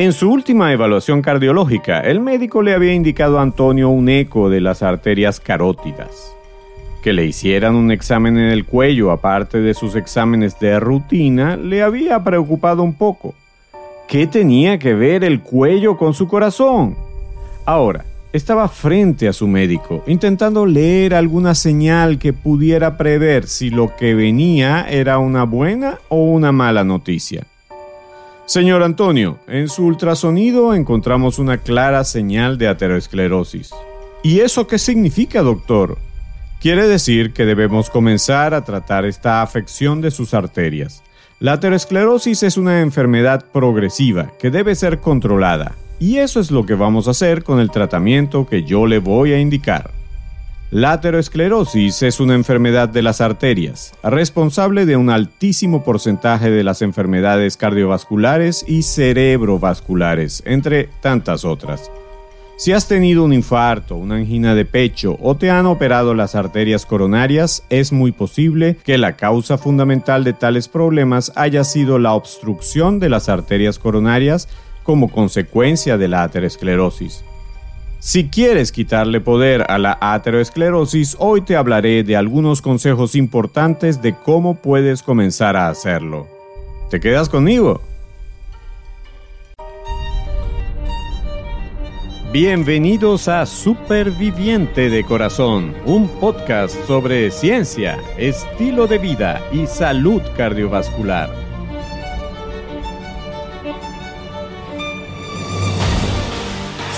En su última evaluación cardiológica, el médico le había indicado a Antonio un eco de las arterias carótidas. Que le hicieran un examen en el cuello aparte de sus exámenes de rutina le había preocupado un poco. ¿Qué tenía que ver el cuello con su corazón? Ahora, estaba frente a su médico, intentando leer alguna señal que pudiera prever si lo que venía era una buena o una mala noticia. Señor Antonio, en su ultrasonido encontramos una clara señal de aterosclerosis. ¿Y eso qué significa, doctor? Quiere decir que debemos comenzar a tratar esta afección de sus arterias. La aterosclerosis es una enfermedad progresiva que debe ser controlada y eso es lo que vamos a hacer con el tratamiento que yo le voy a indicar. La aterosclerosis es una enfermedad de las arterias, responsable de un altísimo porcentaje de las enfermedades cardiovasculares y cerebrovasculares, entre tantas otras. Si has tenido un infarto, una angina de pecho o te han operado las arterias coronarias, es muy posible que la causa fundamental de tales problemas haya sido la obstrucción de las arterias coronarias como consecuencia de la aterosclerosis. Si quieres quitarle poder a la aterosclerosis, hoy te hablaré de algunos consejos importantes de cómo puedes comenzar a hacerlo. ¿Te quedas conmigo? Bienvenidos a Superviviente de Corazón, un podcast sobre ciencia, estilo de vida y salud cardiovascular.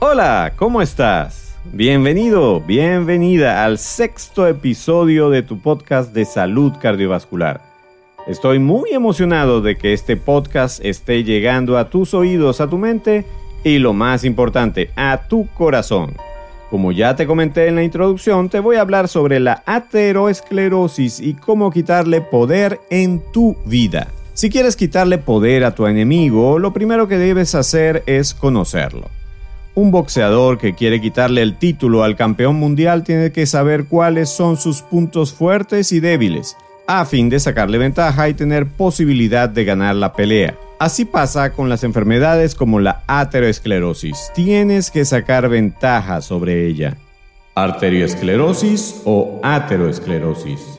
Hola, ¿cómo estás? Bienvenido, bienvenida al sexto episodio de tu podcast de salud cardiovascular. Estoy muy emocionado de que este podcast esté llegando a tus oídos, a tu mente y lo más importante, a tu corazón. Como ya te comenté en la introducción, te voy a hablar sobre la ateroesclerosis y cómo quitarle poder en tu vida. Si quieres quitarle poder a tu enemigo, lo primero que debes hacer es conocerlo. Un boxeador que quiere quitarle el título al campeón mundial tiene que saber cuáles son sus puntos fuertes y débiles, a fin de sacarle ventaja y tener posibilidad de ganar la pelea. Así pasa con las enfermedades como la ateroesclerosis. Tienes que sacar ventaja sobre ella. Arterioesclerosis o ateroesclerosis.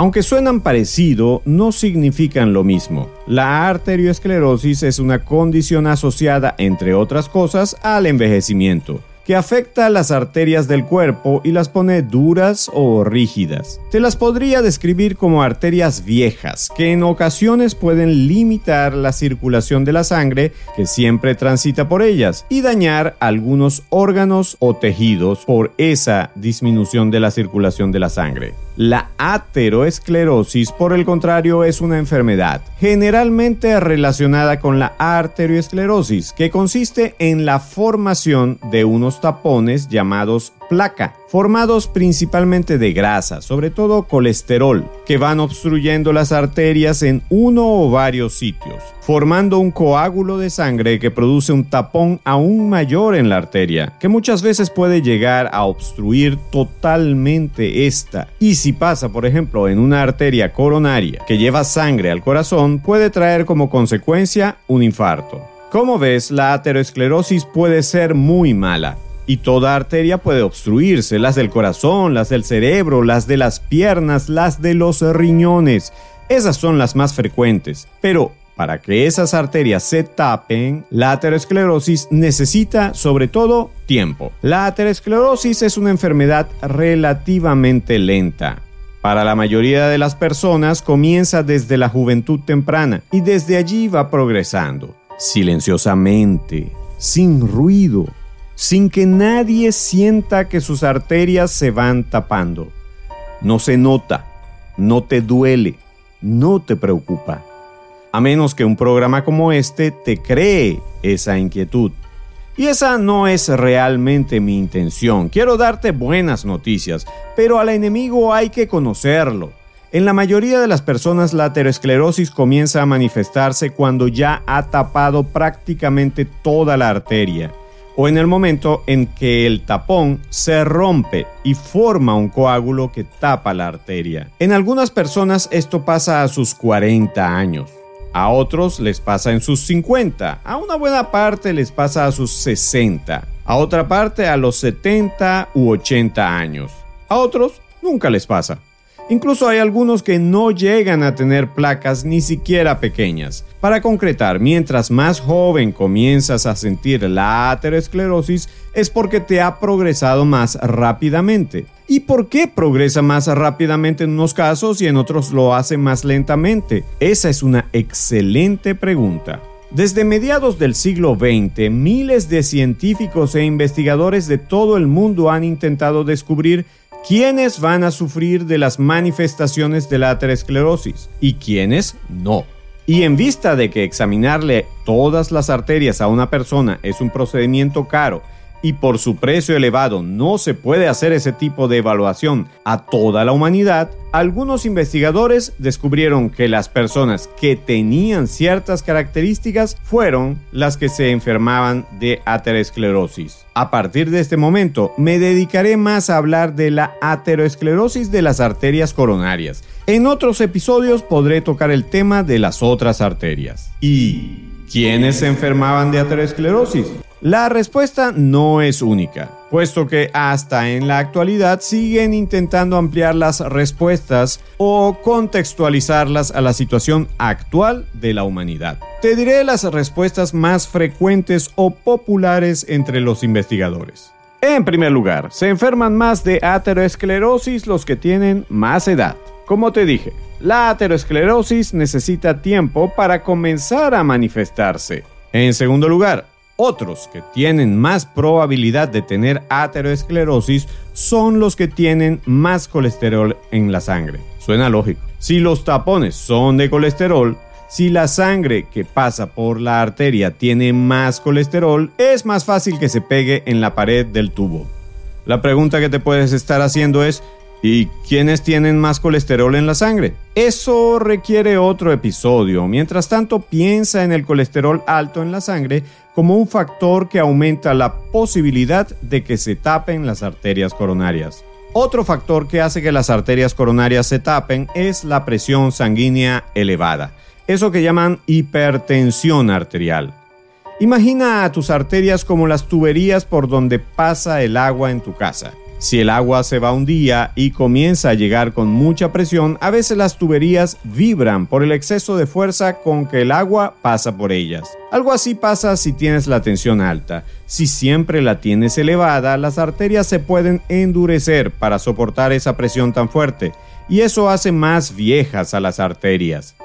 Aunque suenan parecido, no significan lo mismo. La arterioesclerosis es una condición asociada, entre otras cosas, al envejecimiento que afecta las arterias del cuerpo y las pone duras o rígidas. Te las podría describir como arterias viejas, que en ocasiones pueden limitar la circulación de la sangre que siempre transita por ellas y dañar algunos órganos o tejidos por esa disminución de la circulación de la sangre. La ateroesclerosis, por el contrario, es una enfermedad generalmente relacionada con la arterioesclerosis, que consiste en la formación de unos tapones llamados placa, formados principalmente de grasa, sobre todo colesterol, que van obstruyendo las arterias en uno o varios sitios, formando un coágulo de sangre que produce un tapón aún mayor en la arteria, que muchas veces puede llegar a obstruir totalmente esta. Y si pasa, por ejemplo, en una arteria coronaria que lleva sangre al corazón, puede traer como consecuencia un infarto. Como ves, la aterosclerosis puede ser muy mala y toda arteria puede obstruirse, las del corazón, las del cerebro, las de las piernas, las de los riñones. Esas son las más frecuentes, pero para que esas arterias se tapen, la aterosclerosis necesita sobre todo tiempo. La aterosclerosis es una enfermedad relativamente lenta. Para la mayoría de las personas comienza desde la juventud temprana y desde allí va progresando, silenciosamente, sin ruido, sin que nadie sienta que sus arterias se van tapando. No se nota, no te duele, no te preocupa. A menos que un programa como este te cree esa inquietud. Y esa no es realmente mi intención. Quiero darte buenas noticias, pero al enemigo hay que conocerlo. En la mayoría de las personas la aterosclerosis comienza a manifestarse cuando ya ha tapado prácticamente toda la arteria o en el momento en que el tapón se rompe y forma un coágulo que tapa la arteria. En algunas personas esto pasa a sus 40 años. A otros les pasa en sus 50, a una buena parte les pasa a sus 60, a otra parte a los 70 u 80 años. A otros nunca les pasa. Incluso hay algunos que no llegan a tener placas ni siquiera pequeñas. Para concretar, mientras más joven comienzas a sentir la aterosclerosis es porque te ha progresado más rápidamente. ¿Y por qué progresa más rápidamente en unos casos y en otros lo hace más lentamente? Esa es una excelente pregunta. Desde mediados del siglo XX, miles de científicos e investigadores de todo el mundo han intentado descubrir quiénes van a sufrir de las manifestaciones de la aterosclerosis y quiénes no. Y en vista de que examinarle todas las arterias a una persona es un procedimiento caro y por su precio elevado no se puede hacer ese tipo de evaluación a toda la humanidad, algunos investigadores descubrieron que las personas que tenían ciertas características fueron las que se enfermaban de aterosclerosis. A partir de este momento me dedicaré más a hablar de la aterosclerosis de las arterias coronarias. En otros episodios podré tocar el tema de las otras arterias. ¿Y quiénes se enfermaban de aterosclerosis? La respuesta no es única, puesto que hasta en la actualidad siguen intentando ampliar las respuestas o contextualizarlas a la situación actual de la humanidad. Te diré las respuestas más frecuentes o populares entre los investigadores. En primer lugar, se enferman más de aterosclerosis los que tienen más edad. Como te dije, la aterosclerosis necesita tiempo para comenzar a manifestarse. En segundo lugar, otros que tienen más probabilidad de tener aterosclerosis son los que tienen más colesterol en la sangre. Suena lógico. Si los tapones son de colesterol, si la sangre que pasa por la arteria tiene más colesterol, es más fácil que se pegue en la pared del tubo. La pregunta que te puedes estar haciendo es, ¿Y quiénes tienen más colesterol en la sangre? Eso requiere otro episodio. Mientras tanto, piensa en el colesterol alto en la sangre como un factor que aumenta la posibilidad de que se tapen las arterias coronarias. Otro factor que hace que las arterias coronarias se tapen es la presión sanguínea elevada, eso que llaman hipertensión arterial. Imagina a tus arterias como las tuberías por donde pasa el agua en tu casa. Si el agua se va un día y comienza a llegar con mucha presión, a veces las tuberías vibran por el exceso de fuerza con que el agua pasa por ellas. Algo así pasa si tienes la tensión alta. Si siempre la tienes elevada, las arterias se pueden endurecer para soportar esa presión tan fuerte, y eso hace más viejas a las arterias.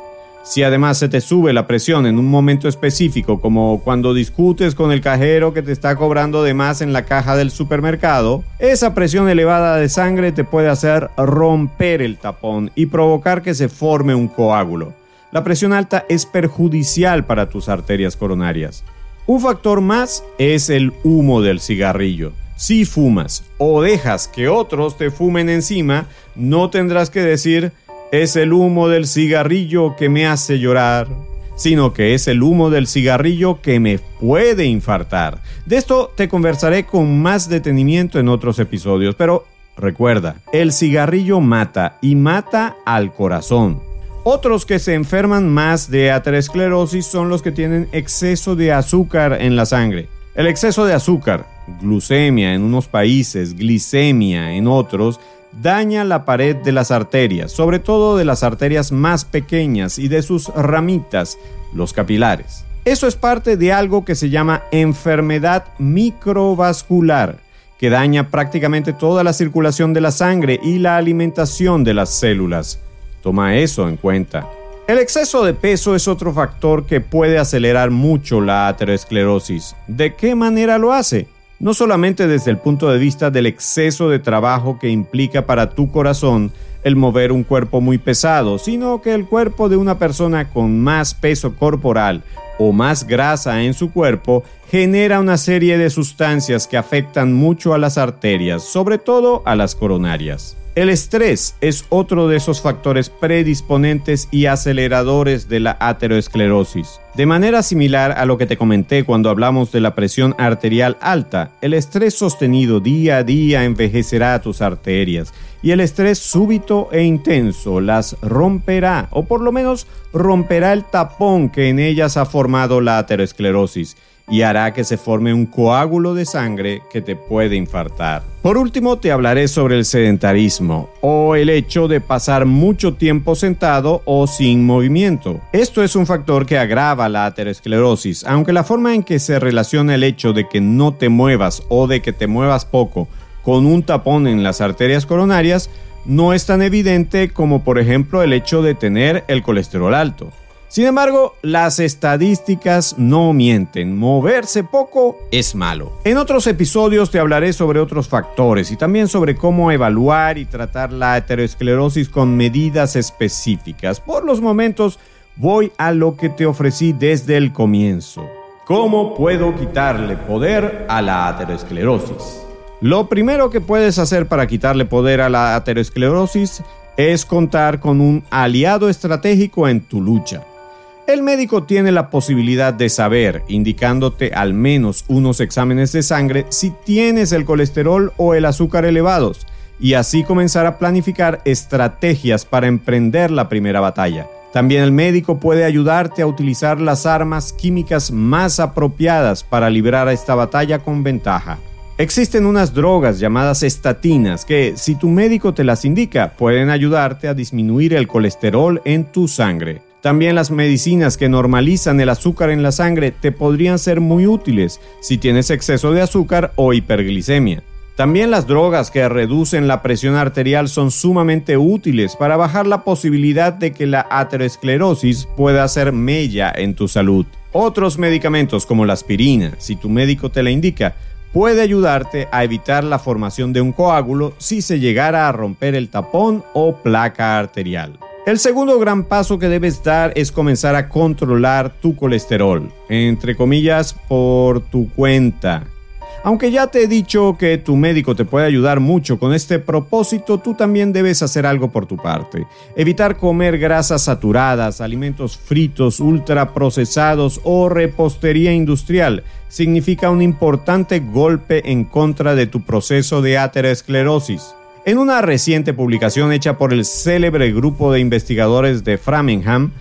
Si además se te sube la presión en un momento específico, como cuando discutes con el cajero que te está cobrando de más en la caja del supermercado, esa presión elevada de sangre te puede hacer romper el tapón y provocar que se forme un coágulo. La presión alta es perjudicial para tus arterias coronarias. Un factor más es el humo del cigarrillo. Si fumas o dejas que otros te fumen encima, no tendrás que decir es el humo del cigarrillo que me hace llorar, sino que es el humo del cigarrillo que me puede infartar. De esto te conversaré con más detenimiento en otros episodios, pero recuerda, el cigarrillo mata y mata al corazón. Otros que se enferman más de aterosclerosis son los que tienen exceso de azúcar en la sangre. El exceso de azúcar, glucemia en unos países, glicemia en otros, daña la pared de las arterias, sobre todo de las arterias más pequeñas y de sus ramitas, los capilares. Eso es parte de algo que se llama enfermedad microvascular, que daña prácticamente toda la circulación de la sangre y la alimentación de las células. Toma eso en cuenta. El exceso de peso es otro factor que puede acelerar mucho la aterosclerosis. ¿De qué manera lo hace? No solamente desde el punto de vista del exceso de trabajo que implica para tu corazón el mover un cuerpo muy pesado, sino que el cuerpo de una persona con más peso corporal o más grasa en su cuerpo genera una serie de sustancias que afectan mucho a las arterias, sobre todo a las coronarias. El estrés es otro de esos factores predisponentes y aceleradores de la ateroesclerosis. De manera similar a lo que te comenté cuando hablamos de la presión arterial alta, el estrés sostenido día a día envejecerá tus arterias y el estrés súbito e intenso las romperá o por lo menos romperá el tapón que en ellas ha formado la ateroesclerosis y hará que se forme un coágulo de sangre que te puede infartar. Por último, te hablaré sobre el sedentarismo o el hecho de pasar mucho tiempo sentado o sin movimiento. Esto es un factor que agrava la aterosclerosis, aunque la forma en que se relaciona el hecho de que no te muevas o de que te muevas poco con un tapón en las arterias coronarias no es tan evidente como por ejemplo el hecho de tener el colesterol alto. Sin embargo, las estadísticas no mienten. Moverse poco es malo. En otros episodios te hablaré sobre otros factores y también sobre cómo evaluar y tratar la aterosclerosis con medidas específicas. Por los momentos, voy a lo que te ofrecí desde el comienzo. ¿Cómo puedo quitarle poder a la aterosclerosis? Lo primero que puedes hacer para quitarle poder a la aterosclerosis es contar con un aliado estratégico en tu lucha. El médico tiene la posibilidad de saber, indicándote al menos unos exámenes de sangre, si tienes el colesterol o el azúcar elevados, y así comenzar a planificar estrategias para emprender la primera batalla. También el médico puede ayudarte a utilizar las armas químicas más apropiadas para librar a esta batalla con ventaja. Existen unas drogas llamadas estatinas que, si tu médico te las indica, pueden ayudarte a disminuir el colesterol en tu sangre. También las medicinas que normalizan el azúcar en la sangre te podrían ser muy útiles si tienes exceso de azúcar o hiperglicemia. También las drogas que reducen la presión arterial son sumamente útiles para bajar la posibilidad de que la aterosclerosis pueda hacer mella en tu salud. Otros medicamentos como la aspirina, si tu médico te la indica, puede ayudarte a evitar la formación de un coágulo si se llegara a romper el tapón o placa arterial. El segundo gran paso que debes dar es comenzar a controlar tu colesterol, entre comillas, por tu cuenta. Aunque ya te he dicho que tu médico te puede ayudar mucho con este propósito, tú también debes hacer algo por tu parte. Evitar comer grasas saturadas, alimentos fritos, ultraprocesados o repostería industrial significa un importante golpe en contra de tu proceso de aterosclerosis. En una reciente publicación hecha por el célebre grupo de investigadores de Framingham,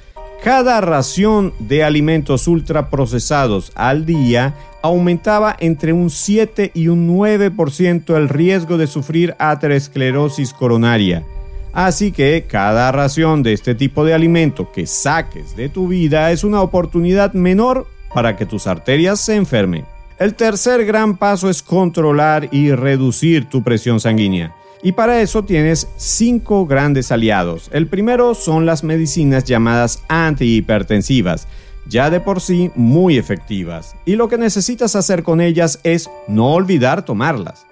cada ración de alimentos ultraprocesados al día aumentaba entre un 7 y un 9% el riesgo de sufrir aterosclerosis coronaria. Así que cada ración de este tipo de alimento que saques de tu vida es una oportunidad menor para que tus arterias se enfermen. El tercer gran paso es controlar y reducir tu presión sanguínea. Y para eso tienes cinco grandes aliados. El primero son las medicinas llamadas antihipertensivas, ya de por sí muy efectivas. Y lo que necesitas hacer con ellas es no olvidar tomarlas.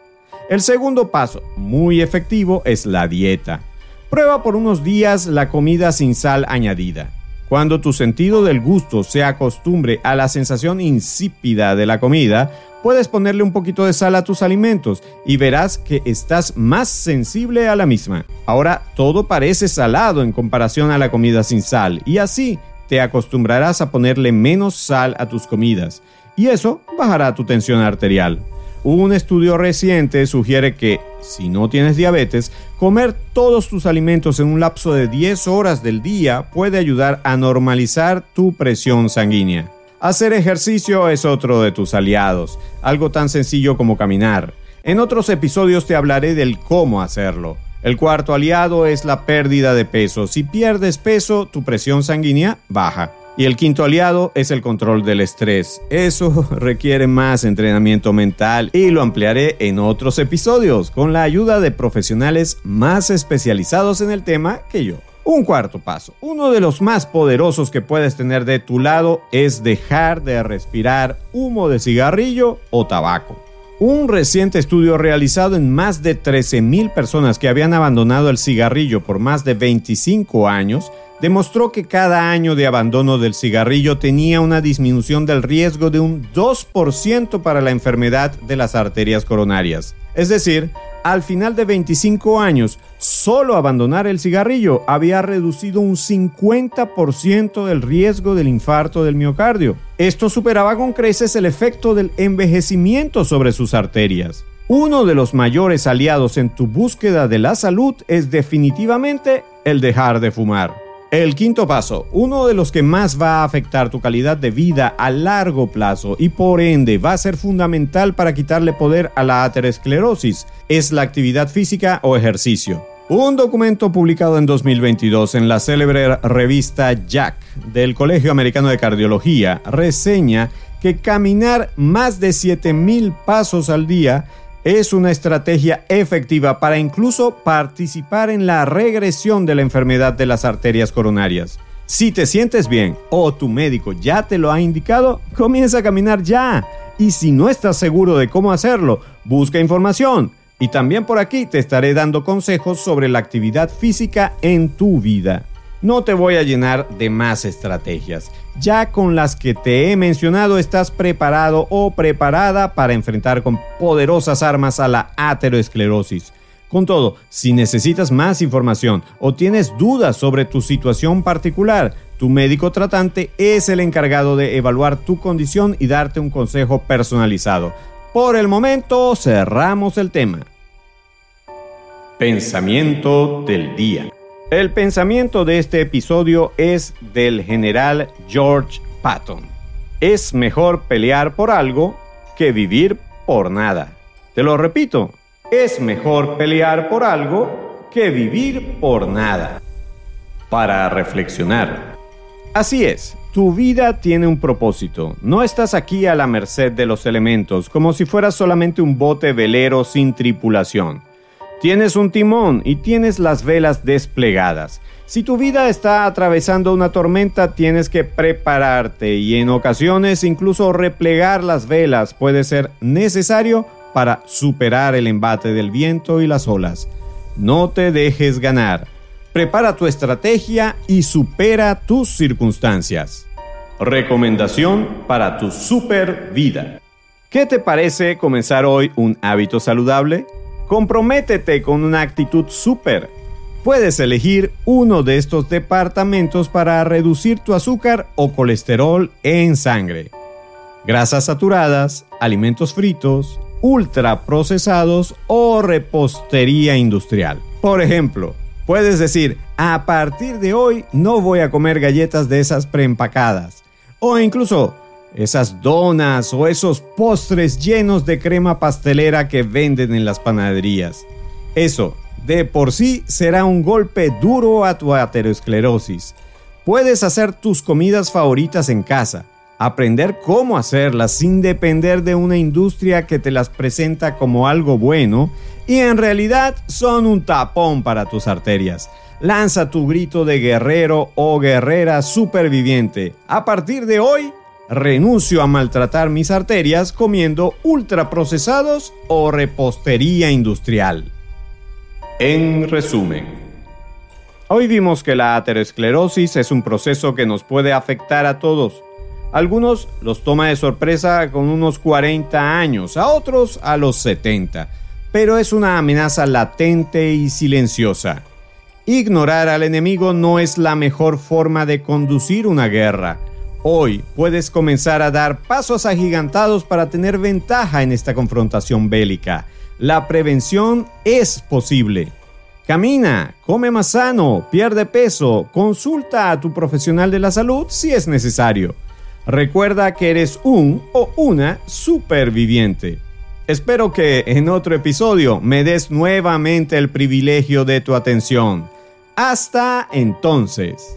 El segundo paso, muy efectivo, es la dieta. Prueba por unos días la comida sin sal añadida. Cuando tu sentido del gusto se acostumbre a la sensación insípida de la comida, puedes ponerle un poquito de sal a tus alimentos y verás que estás más sensible a la misma. Ahora todo parece salado en comparación a la comida sin sal y así te acostumbrarás a ponerle menos sal a tus comidas y eso bajará tu tensión arterial. Un estudio reciente sugiere que, si no tienes diabetes, comer todos tus alimentos en un lapso de 10 horas del día puede ayudar a normalizar tu presión sanguínea. Hacer ejercicio es otro de tus aliados, algo tan sencillo como caminar. En otros episodios te hablaré del cómo hacerlo. El cuarto aliado es la pérdida de peso. Si pierdes peso, tu presión sanguínea baja. Y el quinto aliado es el control del estrés. Eso requiere más entrenamiento mental y lo ampliaré en otros episodios con la ayuda de profesionales más especializados en el tema que yo. Un cuarto paso, uno de los más poderosos que puedes tener de tu lado es dejar de respirar humo de cigarrillo o tabaco. Un reciente estudio realizado en más de 13.000 personas que habían abandonado el cigarrillo por más de 25 años demostró que cada año de abandono del cigarrillo tenía una disminución del riesgo de un 2% para la enfermedad de las arterias coronarias. Es decir, al final de 25 años, solo abandonar el cigarrillo había reducido un 50% del riesgo del infarto del miocardio. Esto superaba con creces el efecto del envejecimiento sobre sus arterias. Uno de los mayores aliados en tu búsqueda de la salud es definitivamente el dejar de fumar. El quinto paso, uno de los que más va a afectar tu calidad de vida a largo plazo y por ende va a ser fundamental para quitarle poder a la aterosclerosis, es la actividad física o ejercicio. Un documento publicado en 2022 en la célebre revista Jack del Colegio Americano de Cardiología reseña que caminar más de 7000 pasos al día es una estrategia efectiva para incluso participar en la regresión de la enfermedad de las arterias coronarias. Si te sientes bien o tu médico ya te lo ha indicado, comienza a caminar ya. Y si no estás seguro de cómo hacerlo, busca información. Y también por aquí te estaré dando consejos sobre la actividad física en tu vida. No te voy a llenar de más estrategias. Ya con las que te he mencionado estás preparado o preparada para enfrentar con poderosas armas a la ateroesclerosis. Con todo, si necesitas más información o tienes dudas sobre tu situación particular, tu médico tratante es el encargado de evaluar tu condición y darte un consejo personalizado. Por el momento, cerramos el tema. Pensamiento del día. El pensamiento de este episodio es del general George Patton. Es mejor pelear por algo que vivir por nada. Te lo repito, es mejor pelear por algo que vivir por nada. Para reflexionar. Así es, tu vida tiene un propósito. No estás aquí a la merced de los elementos, como si fueras solamente un bote velero sin tripulación. Tienes un timón y tienes las velas desplegadas. Si tu vida está atravesando una tormenta, tienes que prepararte y en ocasiones incluso replegar las velas puede ser necesario para superar el embate del viento y las olas. No te dejes ganar. Prepara tu estrategia y supera tus circunstancias. Recomendación para tu super vida. ¿Qué te parece comenzar hoy un hábito saludable? Comprométete con una actitud súper. Puedes elegir uno de estos departamentos para reducir tu azúcar o colesterol en sangre. Grasas saturadas, alimentos fritos, ultraprocesados o repostería industrial. Por ejemplo, puedes decir, a partir de hoy no voy a comer galletas de esas preempacadas. O incluso, esas donas o esos postres llenos de crema pastelera que venden en las panaderías. Eso, de por sí, será un golpe duro a tu aterosclerosis. Puedes hacer tus comidas favoritas en casa, aprender cómo hacerlas sin depender de una industria que te las presenta como algo bueno y en realidad son un tapón para tus arterias. Lanza tu grito de guerrero o guerrera superviviente. A partir de hoy, renuncio a maltratar mis arterias comiendo ultraprocesados o repostería industrial. En resumen, hoy vimos que la aterosclerosis es un proceso que nos puede afectar a todos. Algunos los toma de sorpresa con unos 40 años, a otros a los 70, pero es una amenaza latente y silenciosa. Ignorar al enemigo no es la mejor forma de conducir una guerra Hoy puedes comenzar a dar pasos agigantados para tener ventaja en esta confrontación bélica. La prevención es posible. Camina, come más sano, pierde peso, consulta a tu profesional de la salud si es necesario. Recuerda que eres un o una superviviente. Espero que en otro episodio me des nuevamente el privilegio de tu atención. Hasta entonces.